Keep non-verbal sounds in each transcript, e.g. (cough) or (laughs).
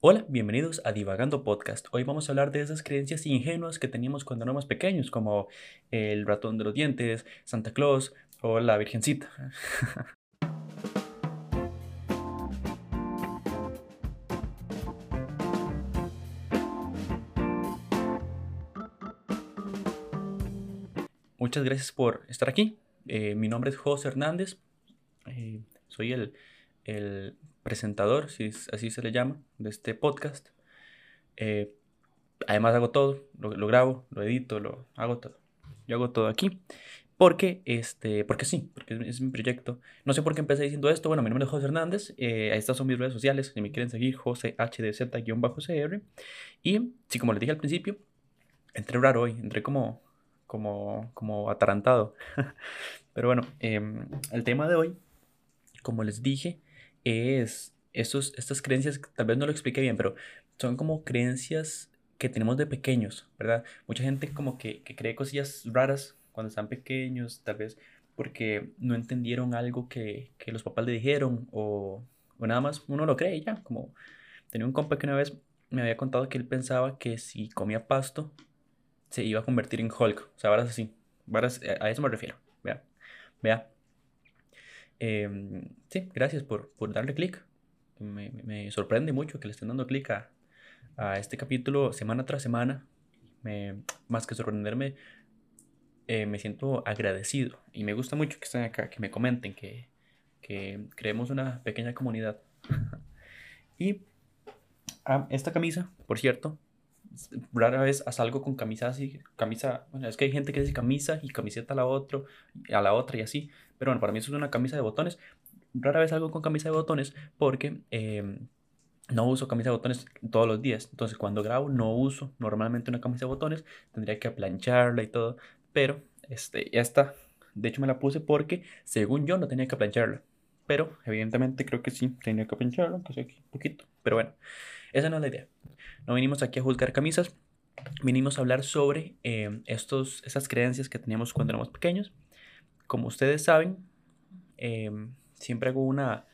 Hola, bienvenidos a Divagando Podcast. Hoy vamos a hablar de esas creencias ingenuas que teníamos cuando éramos pequeños, como el ratón de los dientes, Santa Claus o la Virgencita. (laughs) Muchas gracias por estar aquí. Eh, mi nombre es José Hernández. Eh, soy el, el presentador, si así se le llama, de este podcast. Eh, además hago todo, lo, grabo, lo edito, lo hago todo. Yo hago todo aquí. Porque, este, porque sí, porque es, mi proyecto. No sé por qué empecé diciendo esto. Bueno, mi nombre es José Hernández. Eh, estas son mis redes sociales. Si me quieren seguir, José HDZ-CR. Y, sí, como les dije al principio, entré raro hoy. Entré como, como, como atarantado. (laughs) Pero bueno, em, el tema de hoy, como les dije, es estos, estas creencias, tal vez no lo expliqué bien, pero son como creencias que tenemos de pequeños, ¿verdad? Mucha gente como que, que cree cosillas raras cuando están pequeños, tal vez porque no entendieron algo que, que los papás le dijeron o, o, nada más uno lo cree ya, como tenía un compa que una vez me había contado que él pensaba que si comía pasto se iba a convertir en Hulk, o sea, varas así, varas, a eso me refiero, vea, vea, Em, sí, gracias por, por darle clic. Me, me, sorprende mucho que le estén dando clic a, a, este capítulo semana tras semana. Me, más que sorprenderme, eh, me siento agradecido y me gusta mucho que estén acá, que me comenten, que, que creemos una pequeña comunidad. (laughs) y ah, esta camisa, por cierto, rara vez salgo con camisa así, camisa, bueno, es que hay gente que dice camisa y camiseta a la otra, a la otra y así, pero bueno, para mí eso es una camisa de botones. Rara vez salgo con camisa de botones porque em, no uso camisa de botones todos los días. Entonces cuando grabo no uso normalmente una camisa de botones, tendría que plancharla y todo, pero este, ya está. De hecho me la puse porque según yo no tenía que plancharla. Pero evidentemente creo que sí, tenía que plancharla, aunque sea aquí un poquito. Pero bueno, esa no es la idea. No vinimos aquí a juzgar camisas, vinimos a hablar sobre eh, estos, esas creencias que teníamos cuando éramos pequeños. Como ustedes saben, em, siempre hago una,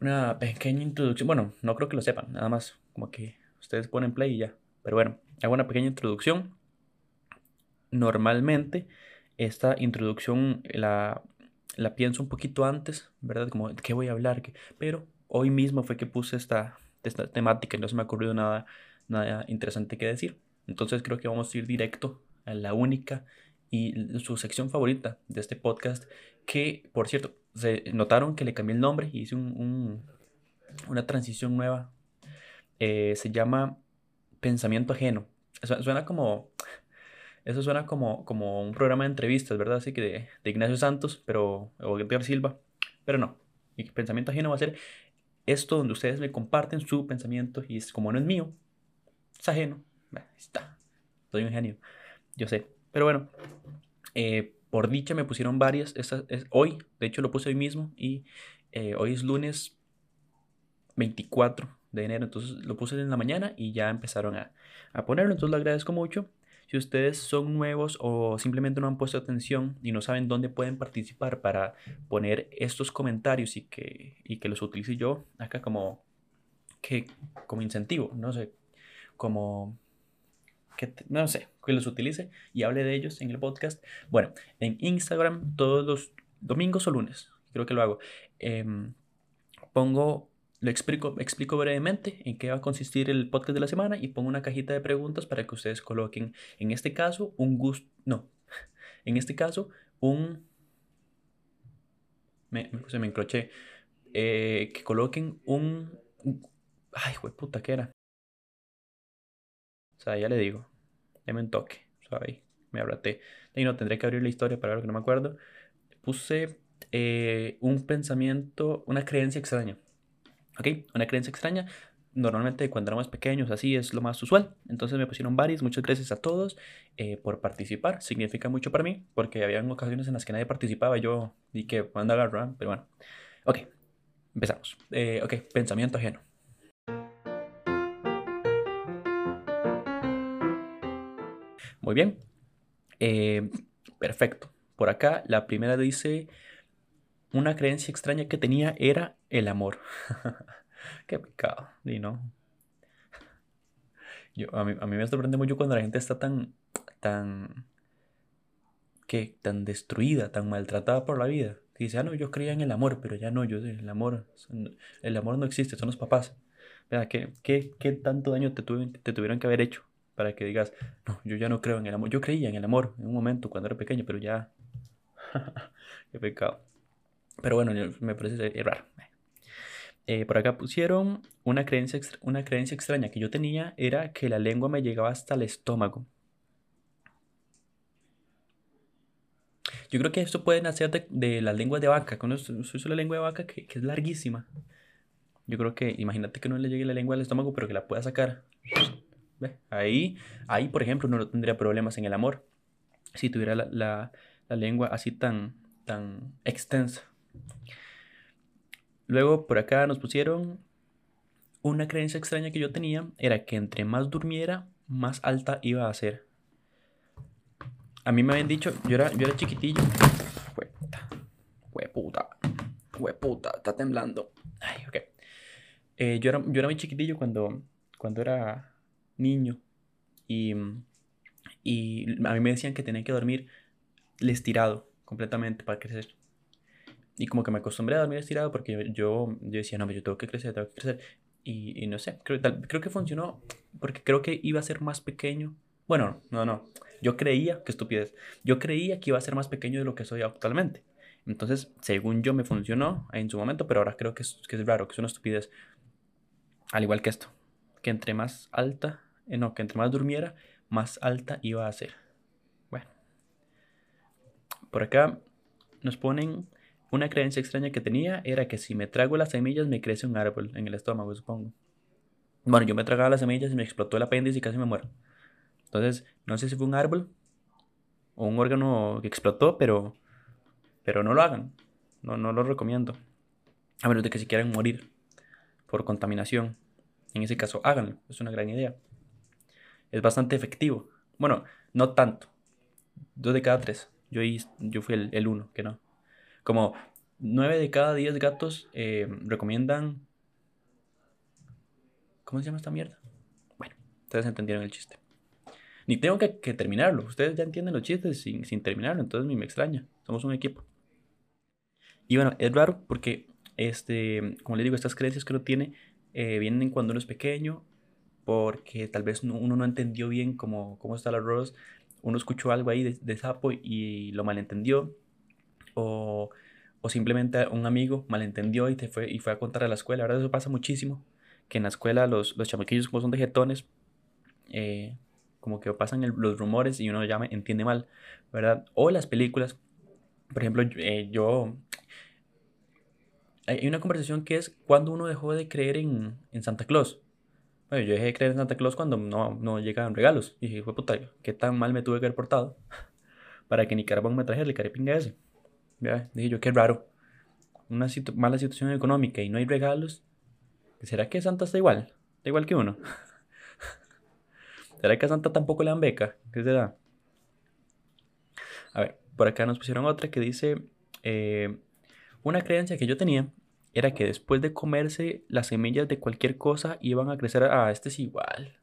una pequeña introducción. Bueno, no creo que lo sepan, nada más como que ustedes ponen play y ya. Pero bueno, hago una pequeña introducción. Normalmente esta introducción la, la pienso un poquito antes, ¿verdad? Como, ¿de qué voy a hablar? Pero hoy mismo fue que puse esta, esta temática y no se me ha ocurrido nada, nada interesante que decir. Entonces creo que vamos a ir directo a la única y su sección favorita de este podcast, que por cierto, se notaron que le cambié el nombre y hice un, una transición nueva. Eh, se llama Pensamiento Ajeno. Suena como... Eso suena como, como un programa de entrevistas, ¿verdad? Así que de, de Ignacio Santos, pero, o Edgar Silva, pero no. Y pensamiento ajeno va a ser esto donde ustedes me comparten su pensamiento y es como no es mío, es ajeno. Ahí está. Soy un genio. Yo sé. Pero bueno, eh, por dicha me pusieron varias. es, hoy, de hecho lo puse hoy mismo y eh, hoy es lunes 24 de enero. Entonces lo puse en la mañana y ya empezaron a, a ponerlo. Entonces lo agradezco mucho. Si ustedes son nuevos o simplemente no han puesto atención y no saben dónde pueden participar para poner estos comentarios y que, y que los utilice yo acá como, que, como incentivo, no sé, como no sé, que los utilice y hable de ellos en el podcast. Bueno, en Instagram todos los domingos o lunes, creo que lo hago, em, pongo lo explico, explico brevemente en qué va a consistir el podcast de la semana y pongo una cajita de preguntas para que ustedes coloquen, en este caso, un gusto, no, (laughs) en este caso, un, me, se me encroché, eh, que coloquen un, ay, güey, puta, ¿qué era? O sea, ya le digo, déme un toque, o sea, ahí, me abraté. Y no, tendré que abrir la historia para ver que no me acuerdo. Puse eh, un pensamiento, una creencia extraña. ¿Ok? Una creencia extraña. Normalmente cuando éramos pequeños así es lo más usual. Entonces me pusieron varios. Muchas gracias a todos eh, por participar. Significa mucho para mí porque había ocasiones en las que nadie participaba. Yo di que manda agarrar, pero bueno. Ok, empezamos. Eh, ok, pensamiento ajeno. Muy bien. Eh, perfecto. Por acá la primera dice una creencia extraña que tenía era el amor. (laughs) Qué pecado, y no. Yo, a, mí, a mí me sorprende mucho cuando la gente está tan, tan. Tan destruida, tan maltratada por la vida. Dice, ah, no, yo creía en el amor, pero ya no, yo el amor, el amor no existe, son los papás. ¿Qué, qué, qué tanto daño te, te tuvieron que haber hecho para que digas, no, yo ya no creo en el amor? Yo creía en el amor en un momento cuando era pequeño, pero ya... (laughs) qué pecado. Pero bueno, me parece raro. Eh, por acá pusieron una creencia, una creencia extraña que yo tenía era que la lengua me llegaba hasta el estómago. Yo creo que esto puede nacer de, de las lenguas de vaca. Conozco la lengua de vaca que, que, es larguísima. Yo creo que, imagínate que no le llegue la lengua al estómago, pero que la pueda sacar. Ahí, ahí, por ejemplo, no tendría problemas en el amor. Si tuviera la, la, lengua así tan, tan extensa. Luego por acá nos pusieron una creencia extraña que yo tenía era que entre más durmiera, más alta iba a ser. A mí me habían dicho, yo era, yo era chiquitillo. Hueputa, hueputa, hueputa, está temblando. Ay, ok. Eh, yo, era, yo era muy chiquitillo cuando, cuando era niño. Y, y a mí me decían que tenía que dormir estirado completamente para crecer. Y como que me acostumbré a dormir estirado porque yo, yo, decía, no, yo tengo que crecer, tengo que crecer. Y, y no sé, creo, creo que funcionó porque creo que iba a ser más pequeño. Bueno, no, no. Yo creía, qué estupidez. Yo creía que iba a ser más pequeño de lo que soy actualmente. Entonces, según yo, me funcionó en su momento, pero ahora creo que es, que es raro, que es una estupidez. Al igual que esto, que entre más alta, eh, no, que entre más durmiera, más alta iba a ser. Bueno, por acá nos ponen una creencia extraña que tenía era que si me trago las semillas me crece un árbol en el estómago, supongo. Bueno, yo me tragaba las semillas y me explotó el apéndice y casi me muero. Entonces, no sé si fue un árbol o un órgano que explotó, pero, pero no lo hagan. No, no lo recomiendo. A menos de que si quieran morir por contaminación. En ese caso, háganlo. Es una gran idea. Es bastante efectivo. Bueno, no tanto. Dos de cada tres. Yo, yo fui el, el uno, que no. Como 9 de cada 10 gatos eh, recomiendan... ¿Cómo se llama esta mierda? Bueno, ustedes entendieron el chiste. Ni tengo que, terminarlo. Ustedes ya entienden los chistes sin, sin terminarlo. Entonces ni me extraña. Somos un equipo. Y bueno, es raro porque, este, como les digo, estas creencias que uno tiene eh, vienen cuando uno es pequeño. Porque tal vez uno no entendió bien cómo, cómo está el arroz. Uno escuchó algo ahí de, de sapo y lo malentendió o, o simplemente un amigo malentendió y, te fue, y fue a contar a la escuela. Ahora eso pasa muchísimo, que en la escuela los, los chamaquillos como son de jetones, eh, como que pasan los rumores y uno ya me entiende mal, ¿verdad? O las películas, por ejemplo, eh, yo... Hay una conversación que es cuando uno dejó de creer en, en Santa Claus. Bueno, yo dejé de creer en Santa Claus cuando no, no llegaban regalos. Y dije, fue puta, ¿qué tan mal me tuve que haber portado? (laughs) Para que ni carbón me trajera el carepinga ese. Dije yo, qué raro. Una mala situación económica y no hay regalos. ¿Será que Santa está igual? Está igual que uno. (laughs) ¿Será que a Santa tampoco le dan beca? ¿Qué será? A ver, por acá nos pusieron otra que dice, eh, una creencia que yo tenía era que después de comerse las semillas de cualquier cosa iban a crecer. Ah, este es igual.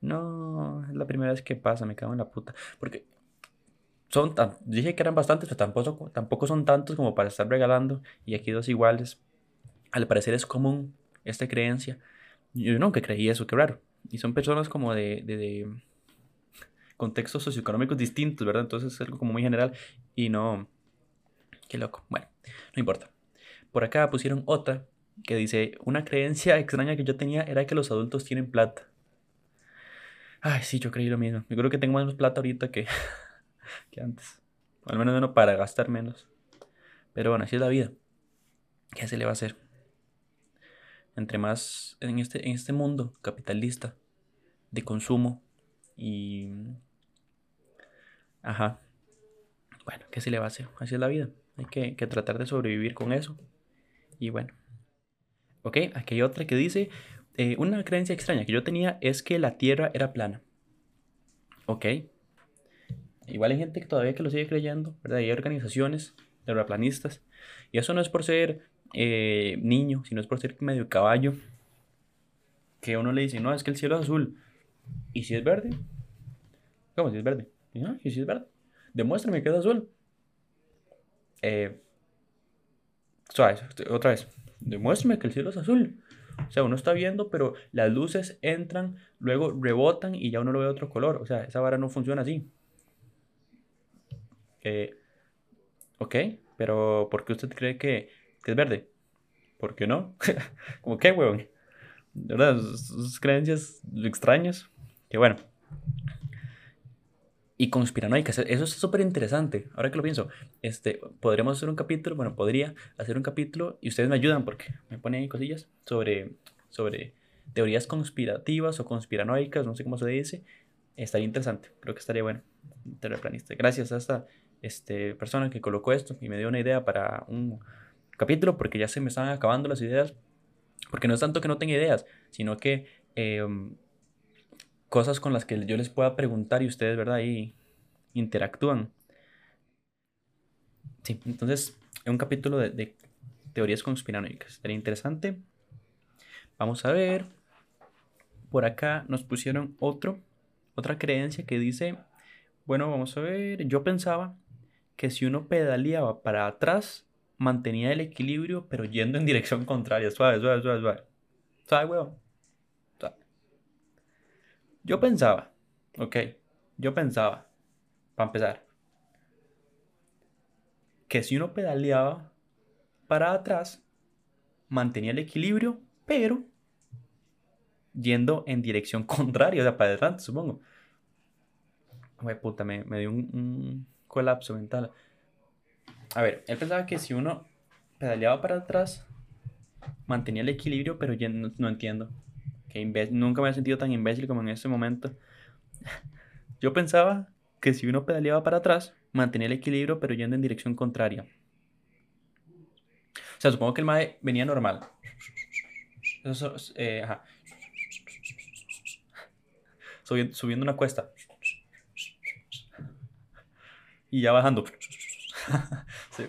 No, es la primera vez que pasa, me cago en la puta. Porque son dije que eran bastantes, pero tampoco, tampoco son tantos como para estar regalando. Y aquí dos iguales. Al parecer es común esta creencia. Yo nunca creí eso, qué raro. Y son personas como de, de, de contextos socioeconómicos distintos, ¿verdad? Entonces es algo como muy general y no... Qué loco. Bueno, no importa. Por acá pusieron otra que dice, una creencia extraña que yo tenía era que los adultos tienen plata. Ay, sí, yo creí lo mismo. Yo creo que tengo más plata ahorita que, (laughs) que antes. Al menos no para gastar menos. Pero bueno, así es la vida. ¿Qué se le va a hacer? Entre más en este, en este mundo capitalista de consumo y... Ajá. Bueno, ¿qué se le va a hacer? Así es la vida. Hay que, tratar de sobrevivir con eso. Y bueno. Ok, aquí hay otra que dice, eh, una creencia extraña que yo tenía es que la Tierra era plana. Ok, Igual hay gente que todavía que lo sigue creyendo, ¿verdad? hay organizaciones terraplanistas. Y eso no es por ser eh, niño, sino es por ser medio caballo. Que uno le dice, no, es que el cielo es azul. ¿Y si es verde? ¿Cómo si es verde? ¿Y si es verde? Demuéstrame que es azul. Eh, otra vez. Demuéstrame que el cielo es azul. O sea, uno está viendo, pero las luces entran, luego rebotan y ya uno lo ve otro color. O sea, esa vara no funciona así. Eh, ok, pero ¿por qué usted cree que, es verde? ¿Por qué no? (laughs) ¿Cómo qué? De verdad, sus creencias extrañas. Que bueno. Y conspiranoicas, eso es súper interesante. Ahora que lo pienso, este, podríamos hacer un capítulo, bueno, podría hacer un capítulo y ustedes me ayudan porque me ponen ahí cosillas sobre, sobre teorías conspirativas o conspiranoicas, no sé cómo se dice. Estaría interesante, creo que estaría bueno. Terraplanista. Gracias a esta este, persona que colocó esto y me dio una idea para un capítulo porque ya se me están acabando las ideas. Porque no es tanto que no tenga ideas, sino que em, cosas con las que yo les pueda preguntar y ustedes, ¿verdad? Ahí interactúan. Sí, entonces, es un capítulo de, teorías conspiranoicas. Sería interesante. Vamos a ver. Por acá nos pusieron otro, otra creencia que dice, bueno, vamos a ver, yo pensaba que si uno pedaleaba para atrás, mantenía el equilibrio, pero yendo en dirección contraria. Suave, suave, suave, suave. Suave. Yo pensaba, ok, yo pensaba, para empezar, que si uno pedaleaba para atrás, mantenía el equilibrio, pero yendo en dirección (laughs) contraria, o sea, para adelante, supongo. Puta, me, dio un, colapso mental. A ver, él pensaba que si uno pedaleaba para atrás, mantenía el equilibrio, pero ya no entiendo nunca me he sentido tan imbécil como en ese momento. (laughs) Yo pensaba que si uno pedaleaba para atrás, mantenía el equilibrio, pero yendo en dirección contraria. O sea, supongo que el mae venía normal. Eh, subiendo, una cuesta. Y ya bajando. (laughs) sí.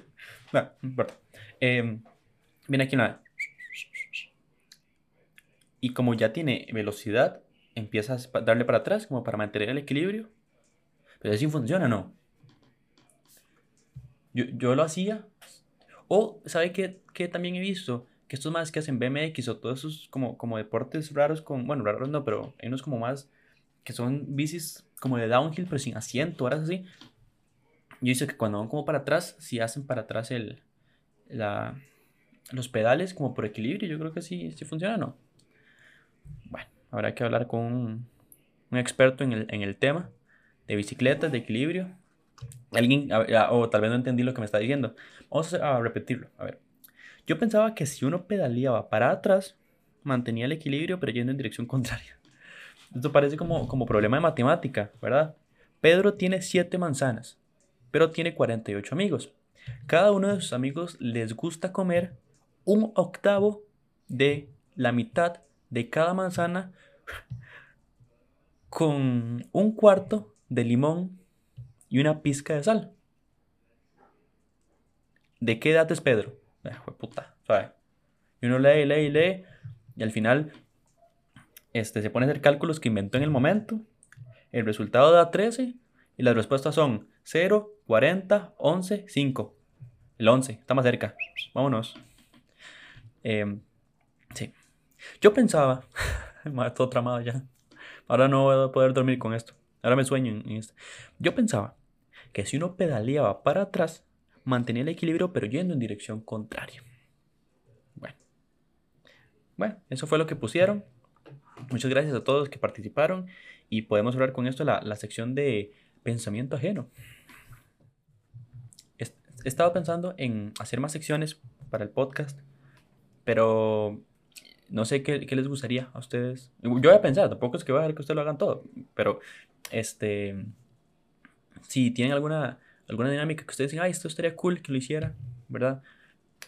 Em, viene aquí una y como ya tiene velocidad, empiezas a darle para atrás como para mantener el equilibrio. Pero así funciona, ¿no? Yo, lo hacía. O, ¿sabe qué, también he visto? Que estos más que hacen BMX o todos esos como, como deportes raros con... Bueno, raros no, pero hay unos como más... Que son bicis como de downhill, pero sin asiento, ahora así. Yo hice que cuando van como para atrás, si hacen para atrás el, la, los pedales como por equilibrio, yo creo que sí, sí funciona, ¿no? Bueno, habrá que hablar con un, experto en el, tema de bicicletas, de equilibrio. Alguien, o tal vez no entendí lo que me está diciendo. Vamos a repetirlo. A ver. Yo pensaba que si uno pedaleaba para atrás, mantenía el equilibrio, pero yendo en dirección contraria. (laughs) Esto parece como, como problema de matemática, ¿verdad? Pedro tiene 7 manzanas, pero tiene 48 amigos. Cada uno de sus amigos les gusta comer un octavo de la mitad de cada manzana con un cuarto de limón y una pizca de sal. ¿De qué edad es Pedro? Eh, puta, Y uno lee, lee, lee, y al final este, se pone a hacer cálculos que inventó en el momento. El resultado da 13 y las respuestas son 0, 40, 11, 5. El 11, está más cerca. Vámonos. Eh. Yo pensaba, (laughs) todo tramado ya. Ahora no voy a poder dormir con esto. Ahora me sueño en, esto. Yo pensaba que si uno pedaleaba para atrás, mantenía el equilibrio pero yendo en dirección contraria. Bueno. Bueno, eso fue lo que pusieron. Muchas gracias a todos que participaron y podemos hablar con esto la, la sección de pensamiento ajeno. He estado pensando en hacer más secciones para el podcast, pero no sé qué, les gustaría a ustedes. Yo voy a pensar, tampoco es que voy a que ustedes lo hagan todo, pero este, si tienen alguna, alguna dinámica que ustedes dicen, ay, esto estaría cool que lo hiciera, ¿verdad?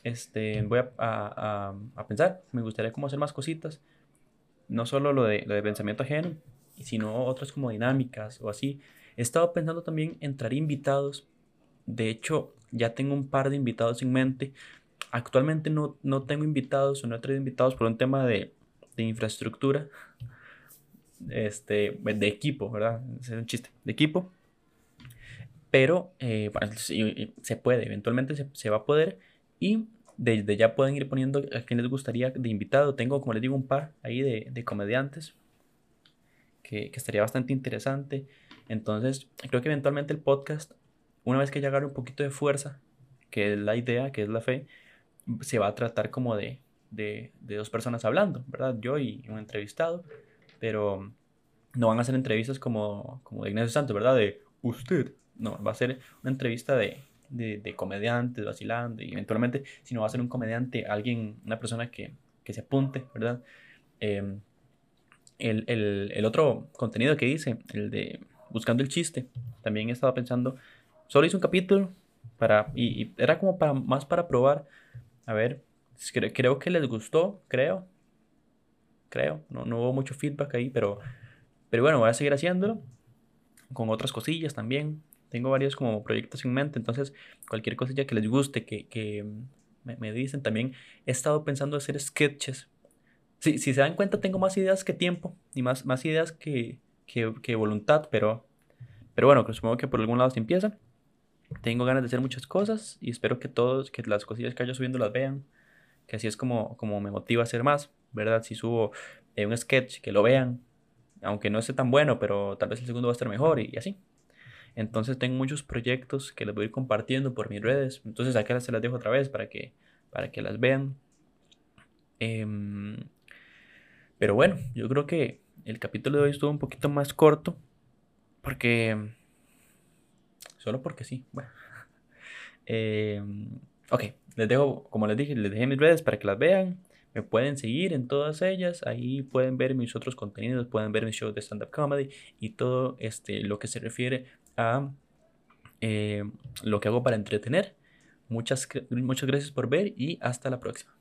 Este, voy a, pensar, me gustaría como hacer más cositas, no solo lo de, lo de pensamiento ajeno, sino otras como dinámicas o así. He estado pensando también en traer invitados, de hecho, ya tengo un par de invitados en mente, Actualmente no, no tengo invitados o no he traído invitados por un tema de, de infraestructura. este, de equipo, ¿verdad? Es un chiste, de equipo. Pero eh, se puede, eventualmente se, se, va a poder y desde ya pueden ir poniendo a quien les gustaría de invitado. Tengo, como les digo, un par ahí de, de comediantes que, que, estaría bastante interesante. Entonces, creo que eventualmente el podcast, una vez que ya agarre un poquito de fuerza, que es la idea, que es la fe, se va a tratar como de, de, de dos personas hablando, ¿verdad? Yo y un entrevistado, pero no van a ser entrevistas como, como de Ignacio Santos, ¿verdad? De usted. No, va a ser una entrevista de, de, de comediantes vacilando y eventualmente, si no va a ser un comediante, alguien, una persona que, que se apunte, ¿verdad? Em, el, el, el, otro contenido que hice, el de Buscando el Chiste, también he estado pensando, solo hice un capítulo para, y, y era como para, más para probar, a ver, creo, que les gustó, creo, creo, no, no hubo mucho feedback ahí, pero, pero bueno, voy a seguir haciéndolo con otras cosillas también, tengo varios como proyectos en mente, entonces cualquier cosilla que les guste, que, que me, me, dicen, también he estado pensando hacer sketches. Si, si se dan cuenta, tengo más ideas que tiempo y más, más ideas que, que, que voluntad, pero, pero bueno, supongo que por algún lado se empieza. Tengo ganas de hacer muchas cosas y espero que todos, que las cosillas que haya subiendo las vean, que así es como, como me motiva a hacer más, ¿verdad? Si subo eh, un sketch, que lo vean, aunque no esté tan bueno, pero tal vez el segundo va a estar mejor y, así. Entonces tengo muchos proyectos que les voy a ir compartiendo por mis redes. Entonces acá se las dejo otra vez para que, para que las vean. Eh, pero bueno, yo creo que el capítulo de hoy estuvo un poquito más corto. Porque... Solo porque sí. Bueno. (laughs) Eh, ok, les dejo, como les dije, les dejé mis redes para que las vean. Me pueden seguir en todas ellas. Ahí pueden ver mis otros contenidos, pueden ver mis shows de stand-up comedy y todo este, lo que se refiere a eh, lo que hago para entretener. Muchas, muchas gracias por ver y hasta la próxima.